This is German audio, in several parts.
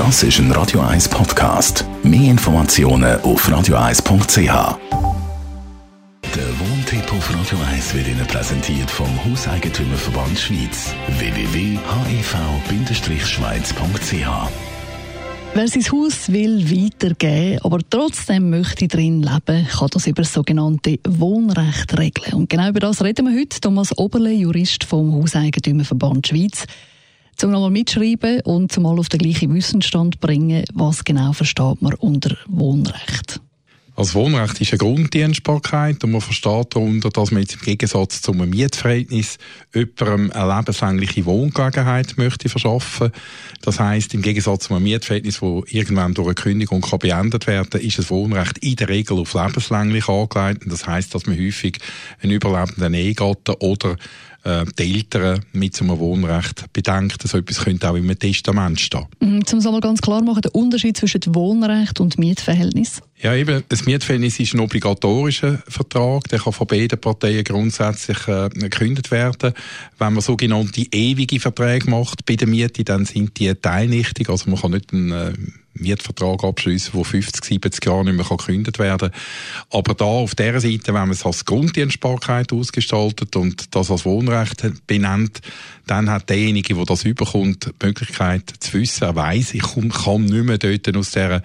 Das ist ein Radio 1 Podcast. Mehr Informationen auf radio1.ch. Der Wohntipp auf Radio 1 wird Ihnen präsentiert vom Hauseigentümerverband Schweiz. www.hev-schweiz.ch Wer sein Haus will weitergeben, aber trotzdem möchte drin leben, kann das über das sogenannte Wohnrecht regeln. Und genau über das reden wir heute. Thomas Oberle, Jurist vom Hauseigentümerverband Schweiz. Zum nochmal mitschreiben und zumal auf den gleichen Wissensstand bringen, was genau versteht man unter Wohnrecht. Als Wohnrecht ist eine Grunddienstbarkeit und man versteht darunter, dass man jetzt im Gegensatz zu einem Mietverhältnis jemandem eine lebenslängliche Wohngelegenheit möchte verschaffen. Das heißt, im Gegensatz zu einem Mietverhältnis, wo irgendwann durch eine Kündigung kann beendet werden, ist das Wohnrecht in der Regel auf lebenslänglich angelegt. Das heißt, dass man häufig einen überlebenden Ehegatten oder äh, die Eltern mit so einem Wohnrecht bedenkt. So etwas könnte auch im Testament stehen. Mhm, um es ganz klar machen, der Unterschied zwischen Wohnrecht und Mietverhältnis? Ja, eben, das Mietverhältnis ist ein obligatorischer Vertrag, der kann von beiden Parteien grundsätzlich äh, gekündigt werden. Wenn man sogenannte ewige Verträge macht bei der Miete, dann sind die teilnichtig, also man kann nicht einen äh, Mietvertrag abschließen, der 50, 70 Jahre nicht mehr gekündigt werden kann. Aber da auf dieser Seite, wenn man es als Grunddienstbarkeit ausgestaltet und das als Wohnrecht benennt, dann hat derjenige, der das überkommt, die Möglichkeit zu wissen, er weiss, ich kann nicht mehr dort aus dieser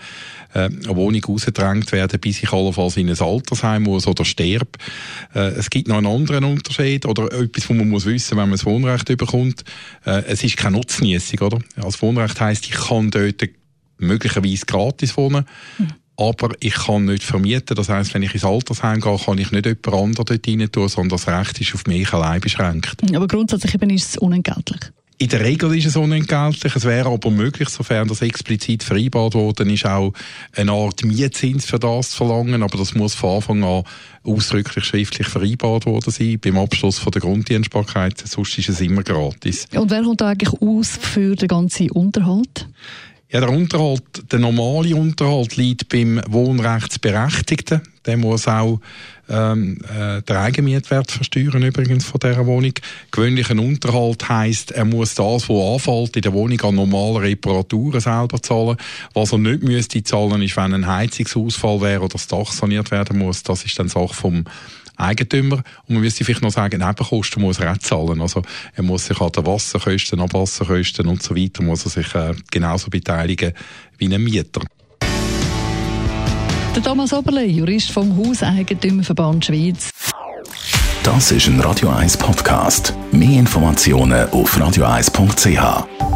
äh, Wohnung rausgedrängt werden, bis ich allenfalls in ein Altersheim muss oder sterbe. Äh, es gibt noch einen anderen Unterschied oder etwas, was man muss wissen, wenn man das Wohnrecht überkommt. Äh, es ist keine Nutznießung, oder? Als Wohnrecht heisst, ich kann dort möglicherweise gratis wohnen. Mhm. Aber ich kann nicht vermieten. Das heißt, wenn ich ins Altersheim gehe, kann ich nicht jemand anderes dort rein tun, sondern das Recht ist auf mich allein beschränkt. Aber grundsätzlich eben ist es unentgeltlich. In der Regel ist es unentgeltlich. Es wäre aber möglich, sofern das explizit vereinbart worden ist, auch eine Art Mietzins für das zu verlangen. Aber das muss von Anfang an ausdrücklich schriftlich vereinbart worden sein. Beim Abschluss von der Grunddienstbarkeit. Sonst ist es immer gratis. Und wer kommt eigentlich aus für den ganzen Unterhalt? Ja, der Unterhalt, der normale Unterhalt liegt beim Wohnrechtsberechtigten. Der muss auch ähm, äh, den Eigenmietwert versteuern übrigens von dieser Wohnung. Gewöhnlicher Unterhalt heisst, er muss das, was anfällt, in der Wohnung an normalen Reparaturen selber zahlen. Was er nicht müsste zahlen, ist, wenn ein Heizungsausfall wäre oder das Dach saniert werden muss. Das ist dann Sache vom Eigentümer. Und man müsste vielleicht noch sagen, Nebenkosten muss er auch zahlen. Also er muss sich an den Wasserkosten, Abwasserkosten und so weiter, muss er sich äh, genauso beteiligen wie ein Mieter. Der Thomas Oberle, Jurist vom Hauseigentümerverband Schweiz. Das ist ein Radio 1 Podcast. Mehr Informationen auf radio1.ch.